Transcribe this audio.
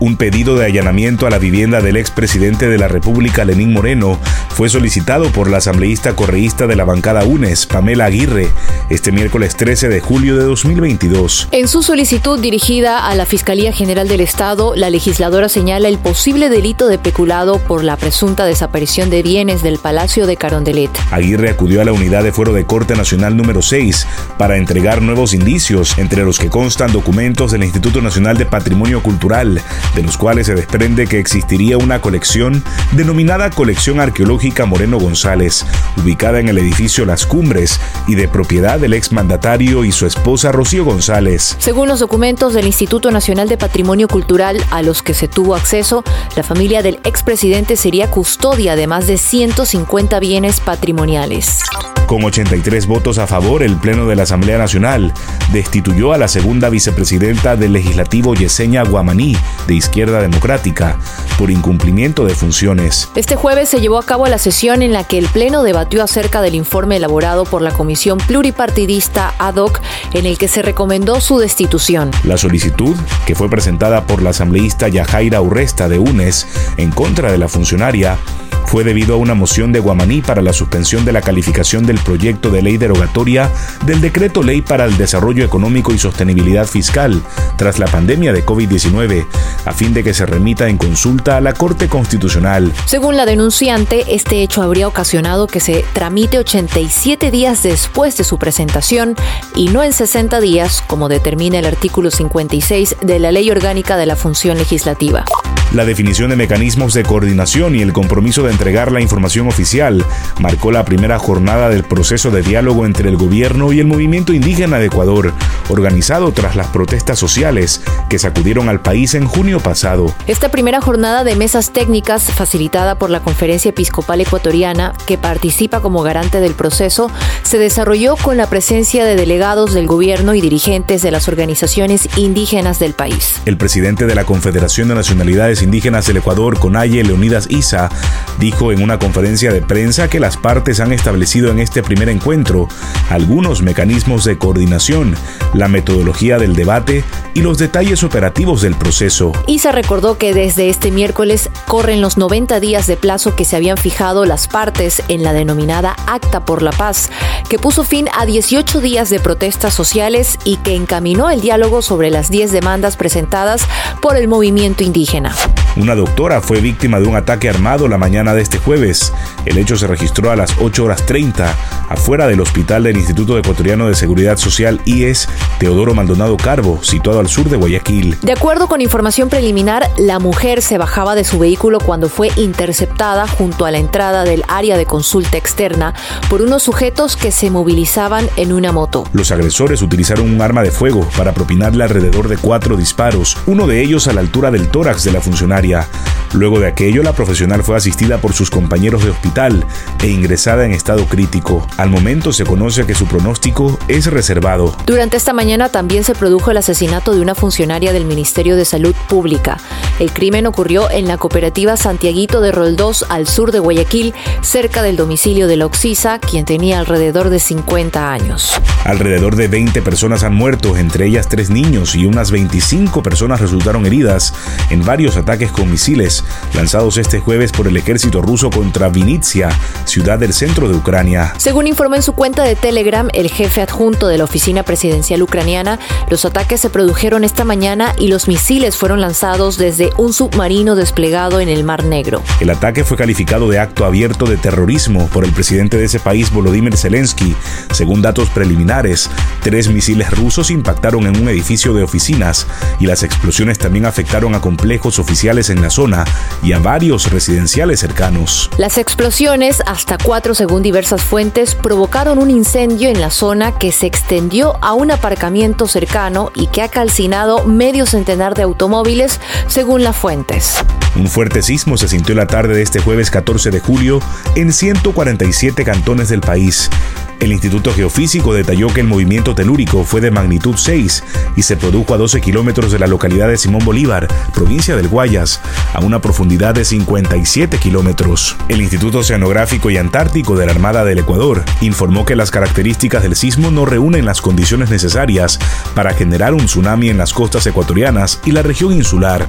Un pedido de allanamiento a la vivienda del expresidente de la República, Lenín Moreno, fue solicitado por la asambleísta correísta de la bancada UNES, Pamela Aguirre, este miércoles 13 de julio de 2022. En su solicitud dirigida a la Fiscalía General del Estado, la legisladora señala el posible delito de peculado por la presunta desaparición de bienes del Palacio de Carondelet. Aguirre acudió a la unidad de fuero de Corte Nacional número 6 para entregar nuevos indicios, entre los que constan documentos del Instituto Nacional de Patrimonio Cultural, de los cuales se desprende que existiría una colección denominada Colección Arqueológica Moreno González, ubicada en el edificio Las Cumbres y de propiedad del exmandatario y su esposa Rocío González. Según los documentos del Instituto Nacional de Patrimonio Cultural a los que se tuvo acceso, la familia del expresidente sería custodia de más de 150 bienes patrimoniales. Con 83 votos a favor, el Pleno de la Asamblea Nacional destituyó a la segunda vicepresidenta del Legislativo Yesenia Guamaní, de Izquierda Democrática, por incumplimiento de funciones. Este jueves se llevó a cabo la sesión en la que el Pleno debatió acerca del informe elaborado por la Comisión Pluripartidista ad hoc en el que se recomendó su destitución. La solicitud, que fue presentada por la asambleísta Yajaira Urresta de UNES en contra de la funcionaria, fue debido a una moción de Guamaní para la suspensión de la calificación del proyecto de ley derogatoria del decreto ley para el desarrollo económico y sostenibilidad fiscal tras la pandemia de COVID-19, a fin de que se remita en consulta a la Corte Constitucional. Según la denunciante, este hecho habría ocasionado que se tramite 87 días después de su presentación y no en 60 días, como determina el artículo 56 de la Ley Orgánica de la Función Legislativa la definición de mecanismos de coordinación y el compromiso de entregar la información oficial marcó la primera jornada del proceso de diálogo entre el gobierno y el movimiento indígena de Ecuador, organizado tras las protestas sociales que sacudieron al país en junio pasado. Esta primera jornada de mesas técnicas, facilitada por la Conferencia Episcopal Ecuatoriana, que participa como garante del proceso, se desarrolló con la presencia de delegados del gobierno y dirigentes de las organizaciones indígenas del país. El presidente de la Confederación de Nacionalidades Indígenas del Ecuador, Conaye Leonidas Isa, dijo en una conferencia de prensa que las partes han establecido en este primer encuentro algunos mecanismos de coordinación, la metodología del debate y los detalles operativos del proceso. Isa recordó que desde este miércoles corren los 90 días de plazo que se habían fijado las partes en la denominada Acta por la Paz, que puso fin a 18 días de protestas sociales y que encaminó el diálogo sobre las 10 demandas presentadas por el movimiento indígena. Una doctora fue víctima de un ataque armado la mañana de este jueves. El hecho se registró a las 8 horas 30 afuera del hospital del Instituto Ecuatoriano de Seguridad Social IES Teodoro Maldonado Carbo, situado al sur de Guayaquil. De acuerdo con información preliminar, la mujer se bajaba de su vehículo cuando fue interceptada junto a la entrada del área de consulta externa por unos sujetos que se movilizaban en una moto. Los agresores utilizaron un arma de fuego para propinarle alrededor de cuatro disparos, uno de ellos a la altura del tórax de la funcionaria. Luego de aquello, la profesional fue asistida por sus compañeros de hospital e ingresada en estado crítico. Al momento se conoce que su pronóstico es reservado. Durante esta mañana también se produjo el asesinato de una funcionaria del Ministerio de Salud Pública. El crimen ocurrió en la cooperativa Santiaguito de Roldós, al sur de Guayaquil, cerca del domicilio de la Oxisa, quien tenía alrededor de 50 años. Alrededor de 20 personas han muerto, entre ellas tres niños, y unas 25 personas resultaron heridas en varios ataques con misiles lanzados este jueves por el ejército ruso contra Vinitsia, ciudad del centro de Ucrania. Según informó en su cuenta de Telegram el jefe adjunto de la oficina presidencial ucraniana, los ataques se produjeron esta mañana y los misiles fueron lanzados desde un submarino desplegado en el Mar Negro. El ataque fue calificado de acto abierto de terrorismo por el presidente de ese país, Volodymyr Zelensky. Según datos preliminares, tres misiles rusos impactaron en un edificio de oficinas y las explosiones también afectaron a complejos oficiales en la zona y a varios residenciales cercanos. Las explosiones, hasta cuatro según diversas fuentes, provocaron un incendio en la zona que se extendió a un aparcamiento cercano y que ha calcinado medio centenar de automóviles, según las fuentes. Un fuerte sismo se sintió la tarde de este jueves 14 de julio en 147 cantones del país El Instituto Geofísico detalló que el movimiento telúrico fue de magnitud 6 y se produjo a 12 kilómetros de la localidad de Simón Bolívar, provincia del Guayas, a una profundidad de 57 kilómetros. El Instituto Oceanográfico y Antártico de la Armada del Ecuador informó que las características del sismo no reúnen las condiciones necesarias para generar un tsunami en las costas ecuatorianas y la región insular.